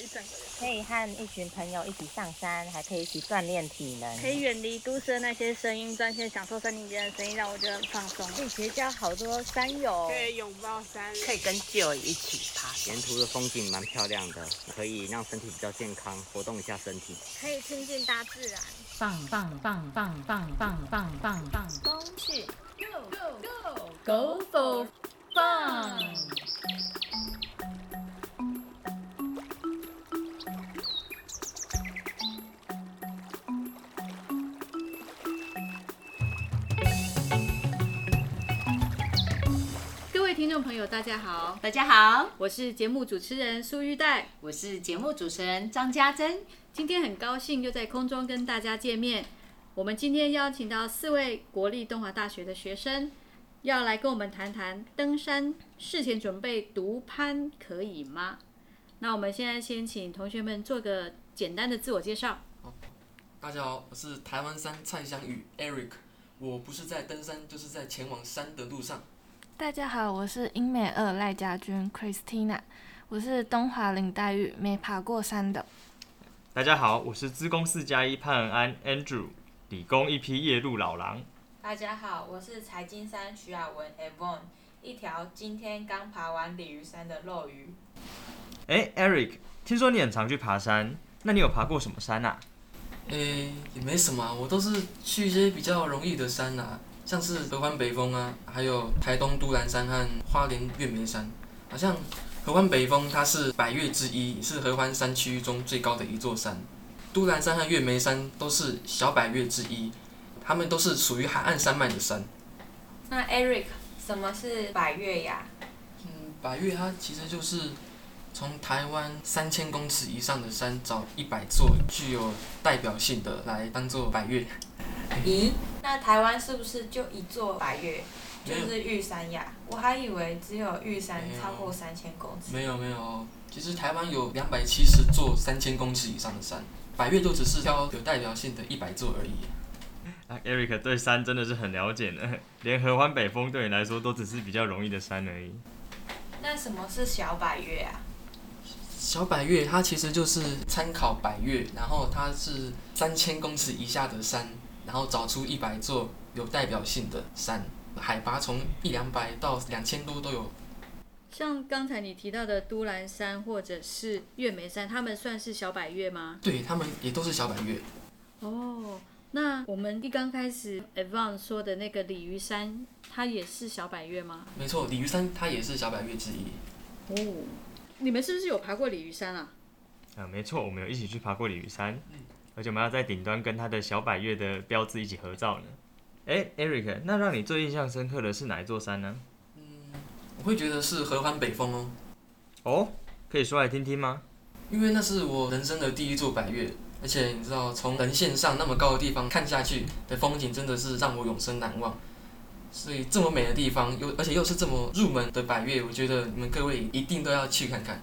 一整个人。可以和一群朋友一起上山，还可以一起锻炼体能，可以远离都市的那些声音，专心享受森林间的声音，让我觉得很放松。可以结交好多山友，可以拥抱山，可以跟旧友一起爬，沿途的风景蛮漂亮的，可以让身体比较健康，活动一下身体。可以亲近大自然，棒棒棒棒棒棒棒棒棒，风去 Go Go Go Go for fun！听众朋友，大家好，大家好，我是节目主持人苏玉黛。我是节目主持人张家珍。今天很高兴又在空中跟大家见面。我们今天邀请到四位国立东华大学的学生，要来跟我们谈谈登山事前准备独攀可以吗？那我们现在先请同学们做个简单的自我介绍。大家好，我是台湾山蔡香宇 Eric，我不是在登山，就是在前往山的路上。大家好，我是英美二赖家军 Christina，我是东华林黛玉，没爬过山的。大家好，我是资工四加一潘恩安 Andrew，理工一批夜路老狼。大家好，我是财经山徐雅文 Evon，一条今天刚爬完鲤鱼山的肉鱼。哎，Eric，听说你很常去爬山，那你有爬过什么山啊？诶、也没什么啊，我都是去一些比较容易的山啊，像是合欢北峰啊，还有台东都兰山和花莲月眉山。好像合欢北峰它是百岳之一，也是合欢山区中最高的一座山。都兰山和月眉山都是小百岳之一，它们都是属于海岸山脉的山。那 Eric，什么是百越呀？嗯，百岳它其实就是从台湾三千公尺以上的山找一百座具有代表性的来当做百岳。咦，那台湾是不是就一座百越，就是玉山呀？我还以为只有玉山超过三千公尺。没有没有，其实台湾有两百七十座三千公尺以上的山，百岳就只是挑有代表性的一百座而已。啊，Eric 对山真的是很了解呢，连合欢北峰对你来说都只是比较容易的山而已。那什么是小百越啊？小百岳它其实就是参考百岳，然后它是三千公尺以下的山，然后找出一百座有代表性的山，海拔从一两百到两千多都有。像刚才你提到的都兰山或者是月眉山，他们算是小百岳吗？对他们也都是小百岳。哦，那我们一刚开始 a v a n 说的那个鲤鱼山，它也是小百岳吗？没错，鲤鱼山它也是小百岳之一。哦，你们是不是有爬过鲤鱼山啊？啊，没错，我们有一起去爬过鲤鱼山，而且我们要在顶端跟它的小百岳的标志一起合照呢。哎，Eric，那让你最印象深刻的是哪一座山呢？嗯我会觉得是合欢北峰哦，哦，可以说来听听吗？因为那是我人生的第一座百岳，而且你知道，从人线上那么高的地方看下去的风景，真的是让我永生难忘。所以这么美的地方，又而且又是这么入门的百越，我觉得你们各位一定都要去看看。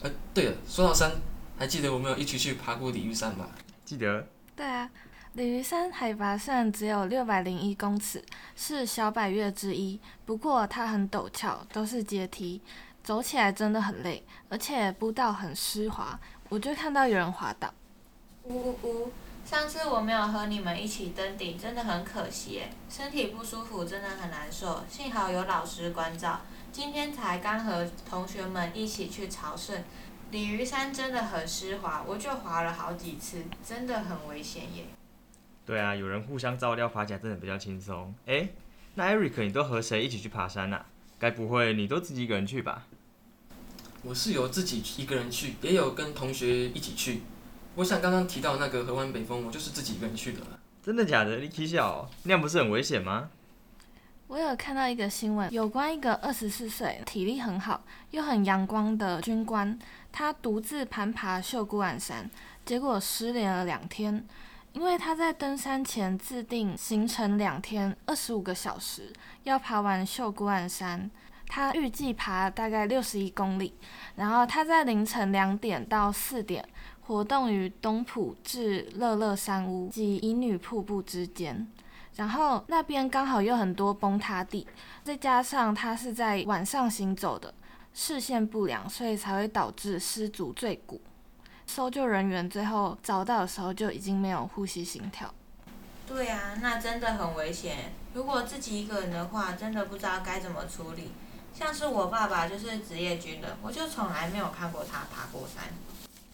呃，对了，说到山，还记得我们有一起去爬过鲤鱼山吧？记得。对啊，鲤鱼山海拔虽然只有六百零一公尺，是小百岳之一，不过它很陡峭，都是阶梯，走起来真的很累，而且步道很湿滑，我就看到有人滑倒。呜呜呜！上次我没有和你们一起登顶，真的很可惜耶，身体不舒服，真的很难受。幸好有老师关照，今天才刚和同学们一起去朝圣。鲤鱼山真的很湿滑，我就滑了好几次，真的很危险耶。对啊，有人互相照料，爬起来真的比较轻松。哎，那 Eric，你都和谁一起去爬山啊？该不会你都自己一个人去吧？我是有自己一个人去，也有跟同学一起去。我想刚刚提到那个河湾北峰，我就是自己一个人去的。真的假的？你起笑、哦，那样不是很危险吗？我有看到一个新闻，有关一个二十四岁、体力很好又很阳光的军官，他独自攀爬秀姑峦山，结果失联了两天。因为他在登山前自定行程两天二十五个小时，要爬完秀姑峦山。他预计爬大概六十一公里，然后他在凌晨两点到四点活动于东浦至乐乐山屋及乙女瀑布之间。然后那边刚好有很多崩塌地，再加上他是在晚上行走的，视线不良，所以才会导致失足坠谷。搜救人员最后找到的时候就已经没有呼吸心跳。对啊，那真的很危险。如果自己一个人的话，真的不知道该怎么处理。像是我爸爸就是职业军人，我就从来没有看过他爬过山。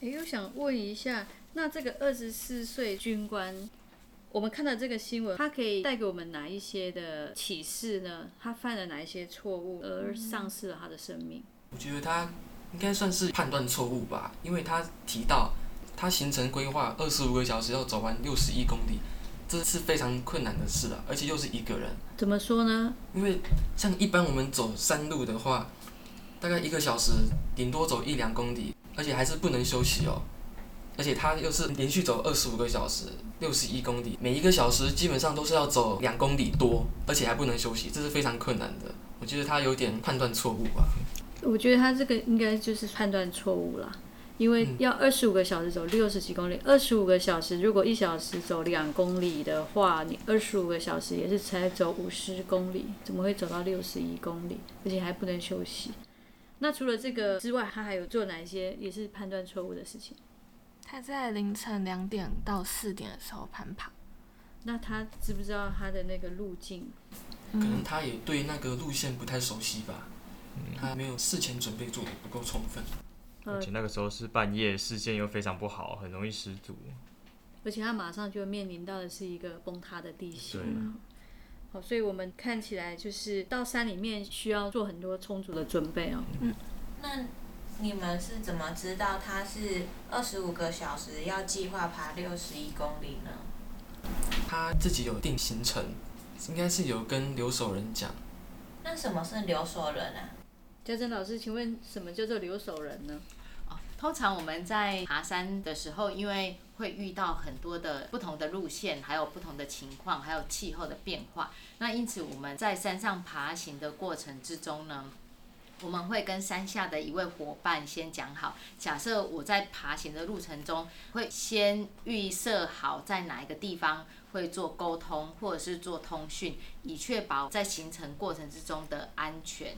哎，我想问一下，那这个二十四岁军官，我们看到这个新闻，它可以带给我们哪一些的启示呢？他犯了哪一些错误而丧失了他的生命？我觉得他应该算是判断错误吧，因为他提到他行程规划二十五个小时要走完六十一公里。这是非常困难的事了，而且又是一个人。怎么说呢？因为像一般我们走山路的话，大概一个小时顶多走一两公里，而且还是不能休息哦。而且他又是连续走二十五个小时，六十一公里，每一个小时基本上都是要走两公里多，而且还不能休息，这是非常困难的。我觉得他有点判断错误吧。我觉得他这个应该就是判断错误了。因为要二十五个小时走六十几公里，二十五个小时如果一小时走两公里的话，你二十五个小时也是才走五十公里，怎么会走到六十一公里？而且还不能休息。那除了这个之外，他还有做哪一些也是判断错误的事情？他在凌晨两点到四点的时候攀爬。那他知不知道他的那个路径？可能他也对那个路线不太熟悉吧，他没有事前准备做的不够充分。而且那个时候是半夜，视线又非常不好，很容易失足。而且他马上就面临到的是一个崩塌的地形。好，所以我们看起来就是到山里面需要做很多充足的准备哦。嗯，那你们是怎么知道他是二十五个小时要计划爬六十一公里呢？他自己有定行程，应该是有跟留守人讲。那什么是留守人啊？嘉珍老师，请问什么叫做留守人呢？通常我们在爬山的时候，因为会遇到很多的不同的路线，还有不同的情况，还有气候的变化。那因此我们在山上爬行的过程之中呢，我们会跟山下的一位伙伴先讲好，假设我在爬行的路程中，会先预设好在哪一个地方会做沟通，或者是做通讯，以确保在行程过程之中的安全。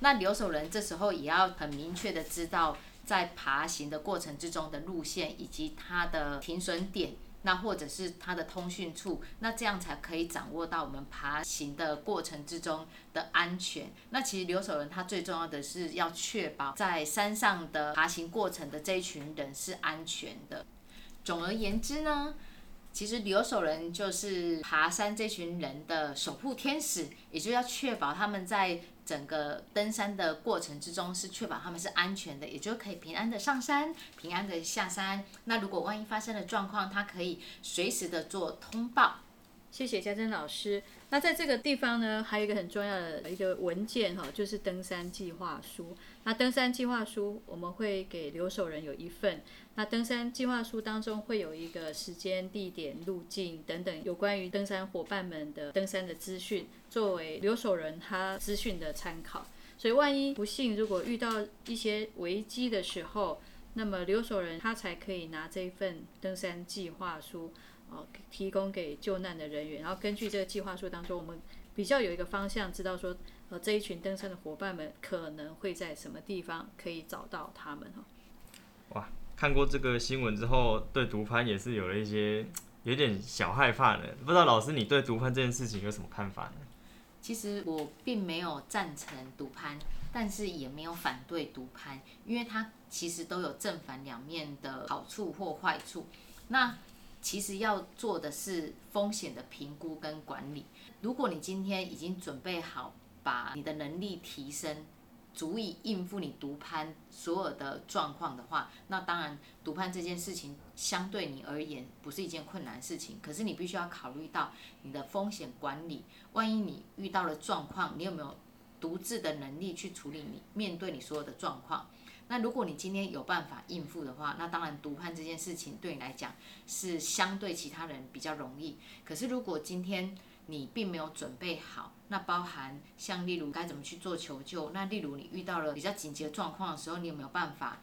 那留守人这时候也要很明确的知道。在爬行的过程之中的路线以及它的停损点，那或者是它的通讯处，那这样才可以掌握到我们爬行的过程之中的安全。那其实留守人他最重要的是要确保在山上的爬行过程的这一群人是安全的。总而言之呢，其实留守人就是爬山这群人的守护天使，也就要确保他们在。整个登山的过程之中是确保他们是安全的，也就可以平安的上山，平安的下山。那如果万一发生了状况，他可以随时的做通报。谢谢嘉珍老师。那在这个地方呢，还有一个很重要的一个文件哈，就是登山计划书。那登山计划书我们会给留守人有一份。那登山计划书当中会有一个时间、地点、路径等等有关于登山伙伴们的登山的资讯，作为留守人他资讯的参考。所以万一不幸如果遇到一些危机的时候，那么留守人他才可以拿这一份登山计划书。哦，提供给救难的人员，然后根据这个计划书当中，我们比较有一个方向，知道说，呃，这一群登山的伙伴们可能会在什么地方可以找到他们哈。哇，看过这个新闻之后，对毒攀也是有了一些有点小害怕的。不知道老师你对毒攀这件事情有什么看法呢？其实我并没有赞成独攀，但是也没有反对独攀，因为它其实都有正反两面的好处或坏处。那其实要做的是风险的评估跟管理。如果你今天已经准备好，把你的能力提升，足以应付你独攀所有的状况的话，那当然独攀这件事情相对你而言不是一件困难事情。可是你必须要考虑到你的风险管理，万一你遇到了状况，你有没有独自的能力去处理你面对你所有的状况？那如果你今天有办法应付的话，那当然独攀这件事情对你来讲是相对其他人比较容易。可是如果今天你并没有准备好，那包含像例如该怎么去做求救，那例如你遇到了比较紧急的状况的时候，你有没有办法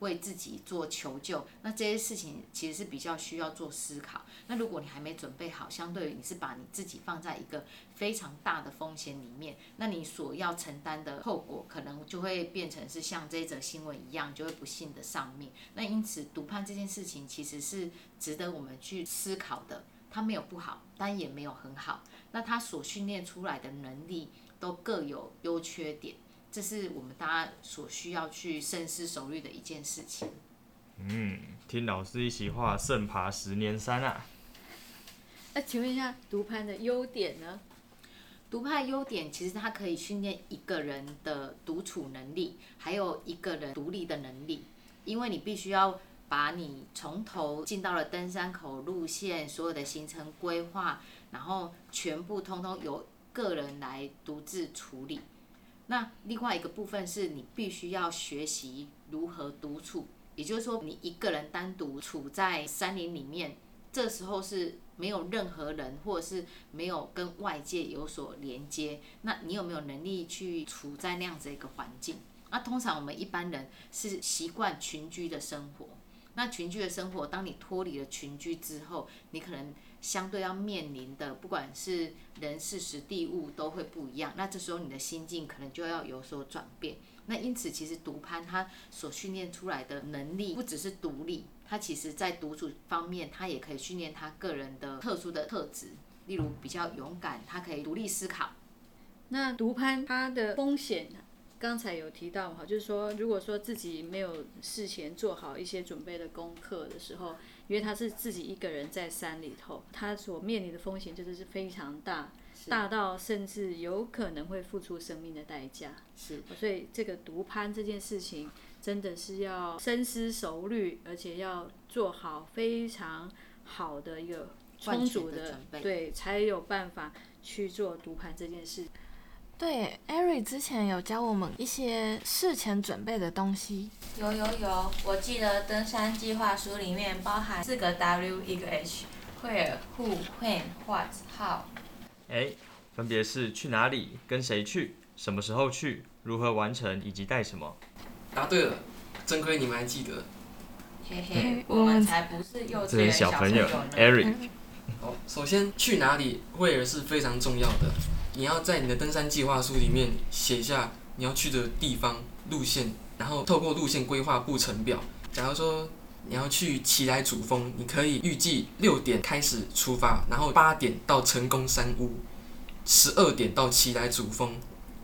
为自己做求救，那这些事情其实是比较需要做思考。那如果你还没准备好，相对于你是把你自己放在一个非常大的风险里面，那你所要承担的后果可能就会变成是像这则新闻一样，就会不幸的丧命。那因此，毒判这件事情其实是值得我们去思考的。它没有不好，但也没有很好。那它所训练出来的能力都各有优缺点。这是我们大家所需要去深思熟虑的一件事情。嗯，听老师一席话，胜爬十年山啊。那请问一下，独攀的优点呢？独攀优点其实它可以训练一个人的独处能力，还有一个人独立的能力。因为你必须要把你从头进到了登山口路线，所有的行程规划，然后全部通通由个人来独自处理。那另外一个部分是你必须要学习如何独处，也就是说，你一个人单独处在山林里面，这时候是没有任何人，或者是没有跟外界有所连接。那你有没有能力去处在那样子一个环境？那通常我们一般人是习惯群居的生活。那群居的生活，当你脱离了群居之后，你可能相对要面临的，不管是人事、时地物，都会不一样。那这时候你的心境可能就要有所转变。那因此，其实独攀他所训练出来的能力，不只是独立，他其实在独处方面，他也可以训练他个人的特殊的特质，例如比较勇敢，他可以独立思考。那独攀它的风险？刚才有提到哈，就是说，如果说自己没有事前做好一些准备的功课的时候，因为他是自己一个人在山里头，他所面临的风险就是是非常大，大到甚至有可能会付出生命的代价。是，所以这个独攀这件事情真的是要深思熟虑，而且要做好非常好的一个充足的对，才有办法去做独攀这件事。对，Ari 之前有教我们一些事前准备的东西。有有有，我记得登山计划书里面包含四个 W 一个 H，Where、Who、When、What、How。哎，分别是去哪里、跟谁去、什么时候去、如何完成以及带什么。答对了，真亏你们还记得。嘿嘿，我们才不是幼稚园小朋友呢。Ari。好，首先去哪里，Where 是非常重要的。你要在你的登山计划书里面写下你要去的地方、路线，然后透过路线规划步程表。假如说你要去奇来主峰，你可以预计六点开始出发，然后八点到成功山屋，十二点到奇来主峰。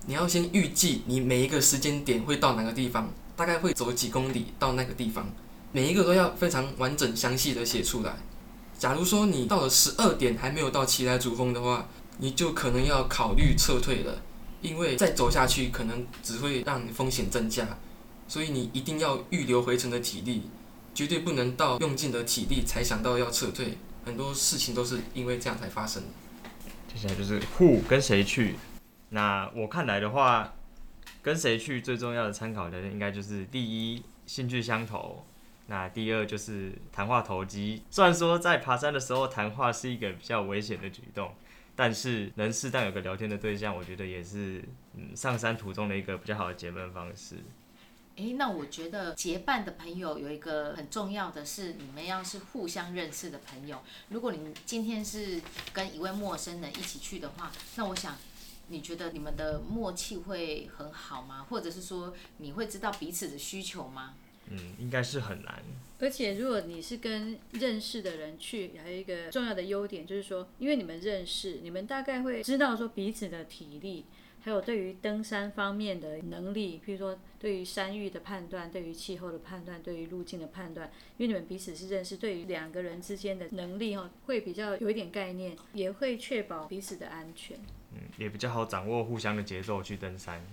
你要先预计你每一个时间点会到哪个地方，大概会走几公里到那个地方，每一个都要非常完整详细的写出来。假如说你到了十二点还没有到奇来主峰的话，你就可能要考虑撤退了，因为再走下去可能只会让你风险增加，所以你一定要预留回程的体力，绝对不能到用尽的体力才想到要撤退。很多事情都是因为这样才发生的。接下来就是 who 跟谁去，那我看来的话，跟谁去最重要的参考的应该就是第一兴趣相投，那第二就是谈话投机。虽然说在爬山的时候谈话是一个比较危险的举动。但是能适当有个聊天的对象，我觉得也是嗯上山途中的一个比较好的结伴方式。诶，那我觉得结伴的朋友有一个很重要的是，你们要是互相认识的朋友。如果你今天是跟一位陌生人一起去的话，那我想你觉得你们的默契会很好吗？或者是说你会知道彼此的需求吗？嗯，应该是很难。而且如果你是跟认识的人去，还有一个重要的优点就是说，因为你们认识，你们大概会知道说彼此的体力，还有对于登山方面的能力，譬如说对于山域的判断，对于气候的判断，对于路径的判断，因为你们彼此是认识，对于两个人之间的能力哈，会比较有一点概念，也会确保彼此的安全。嗯，也比较好掌握互相的节奏去登山。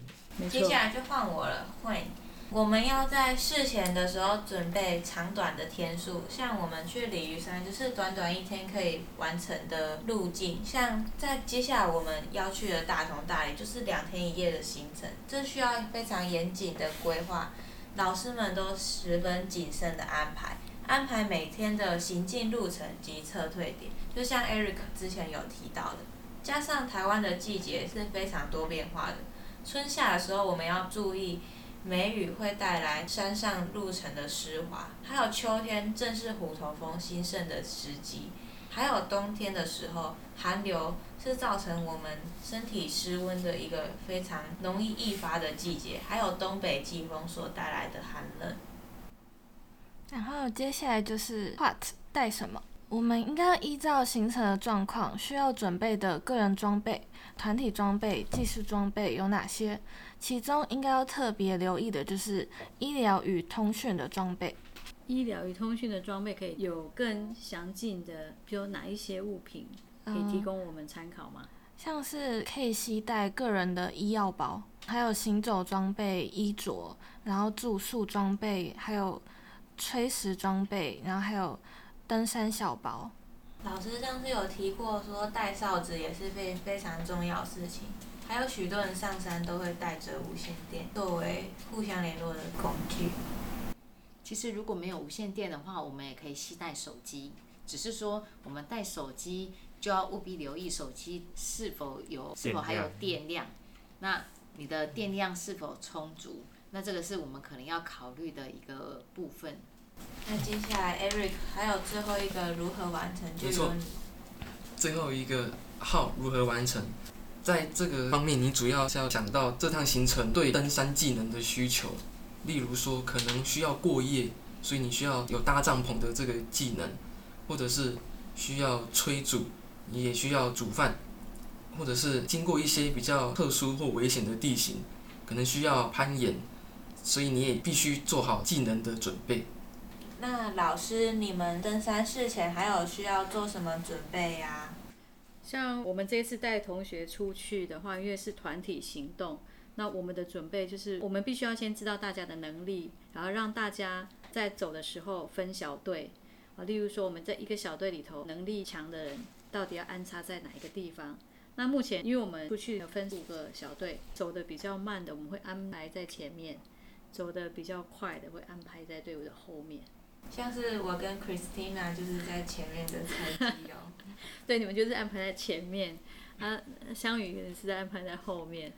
接下来就换我了，会。我们要在事前的时候准备长短的天数，像我们去鲤鱼山就是短短一天可以完成的路径，像在接下来我们要去的大同大理就是两天一夜的行程，这需要非常严谨的规划，老师们都十分谨慎的安排，安排每天的行进路程及撤退点，就像 Eric 之前有提到的，加上台湾的季节是非常多变化的，春夏的时候我们要注意。梅雨会带来山上路程的湿滑，还有秋天正是虎头蜂兴盛的时机，还有冬天的时候，寒流是造成我们身体失温的一个非常容易易发的季节，还有东北季风所带来的寒冷。然后接下来就是 what 带什么？我们应该依照行程的状况，需要准备的个人装备、团体装备、技术装备有哪些？其中应该要特别留意的就是医疗与通讯的装备。医疗与通讯的装备可以有更详尽的，比如哪一些物品可以提供我们参考吗？像是可以携带个人的医药包，还有行走装备、衣着，然后住宿装备，还有炊事装备，然后还有登山小包。老师上次有提过，说带哨子也是非非常重要的事情。还有许多人上山都会带着无线电作为互相联络的工具。其实如果没有无线电的话，我们也可以携带手机，只是说我们带手机就要务必留意手机是否有是否还有电量，那你的电量是否充足？那这个是我们可能要考虑的一个部分。那接下来 Eric 还有最后一个如何完成？没错，最后一个号如何完成？在这个方面，你主要是要讲到这趟行程对登山技能的需求，例如说可能需要过夜，所以你需要有搭帐篷的这个技能，或者是需要炊煮，你也需要煮饭，或者是经过一些比较特殊或危险的地形，可能需要攀岩，所以你也必须做好技能的准备。那老师，你们登山事前还有需要做什么准备呀？像我们这次带同学出去的话，因为是团体行动，那我们的准备就是我们必须要先知道大家的能力，然后让大家在走的时候分小队啊。例如说，我们在一个小队里头，能力强的人到底要安插在哪一个地方？那目前因为我们出去有分五个小队，走的比较慢的我们会安排在前面，走的比较快的会安排在队伍的后面。像是我跟 Christina 就是在前面的菜鸡哦。对，你们就是安排在前面，啊，香雨是在安排在后面。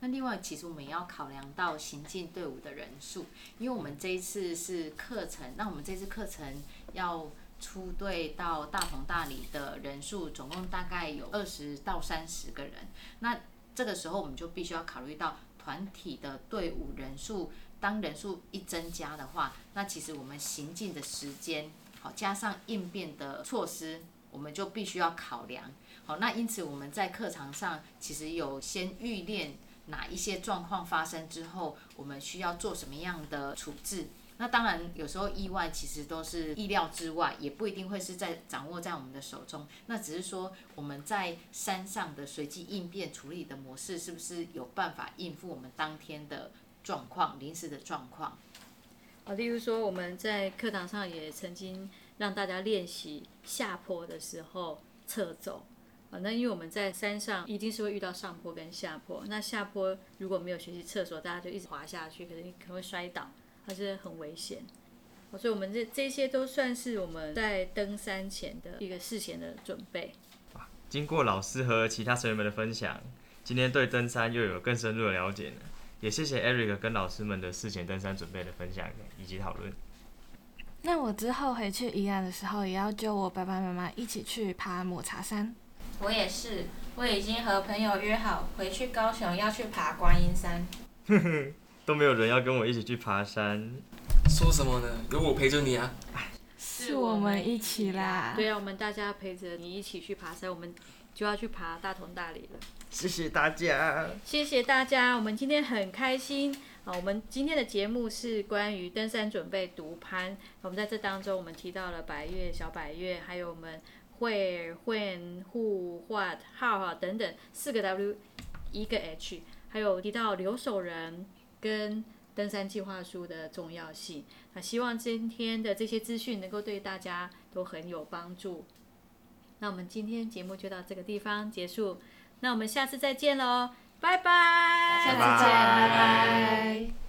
那另外，其实我们也要考量到行进队伍的人数，因为我们这一次是课程，那我们这次课程要出队到大同大理的人数，总共大概有二十到三十个人。那这个时候，我们就必须要考虑到团体的队伍人数，当人数一增加的话，那其实我们行进的时间。好，加上应变的措施，我们就必须要考量。好，那因此我们在课堂上其实有先预练哪一些状况发生之后，我们需要做什么样的处置。那当然有时候意外其实都是意料之外，也不一定会是在掌握在我们的手中。那只是说我们在山上的随机应变处理的模式，是不是有办法应付我们当天的状况、临时的状况？啊，例如说我们在课堂上也曾经让大家练习下坡的时候侧走，啊，那因为我们在山上一定是会遇到上坡跟下坡，那下坡如果没有学习厕所，大家就一直滑下去，可能可能会摔倒，还是很危险。所以，我们这这些都算是我们在登山前的一个事前的准备。经过老师和其他成员们的分享，今天对登山又有更深入的了解了。也谢谢 Eric 跟老师们的事前登山准备的分享以及讨论。那我之后回去宜兰的时候，也要揪我爸爸妈妈一起去爬抹茶山。我也是，我已经和朋友约好回去高雄要去爬观音山。呵呵，都没有人要跟我一起去爬山。说什么呢？有我陪着你啊！是我们一起啦。对啊，我们大家陪着你一起去爬山，我们就要去爬大同大理了。谢谢大家，谢谢大家，我们今天很开心好！我们今天的节目是关于登山准备独攀，我们在这当中我们提到了百越、小百越，还有我们会、混、户、what、how 等等四个 W，一个 H，还有提到留守人跟登山计划书的重要性。那希望今天的这些资讯能够对大家都很有帮助。那我们今天节目就到这个地方结束。那我们下次再见喽，拜拜！下次见，拜拜。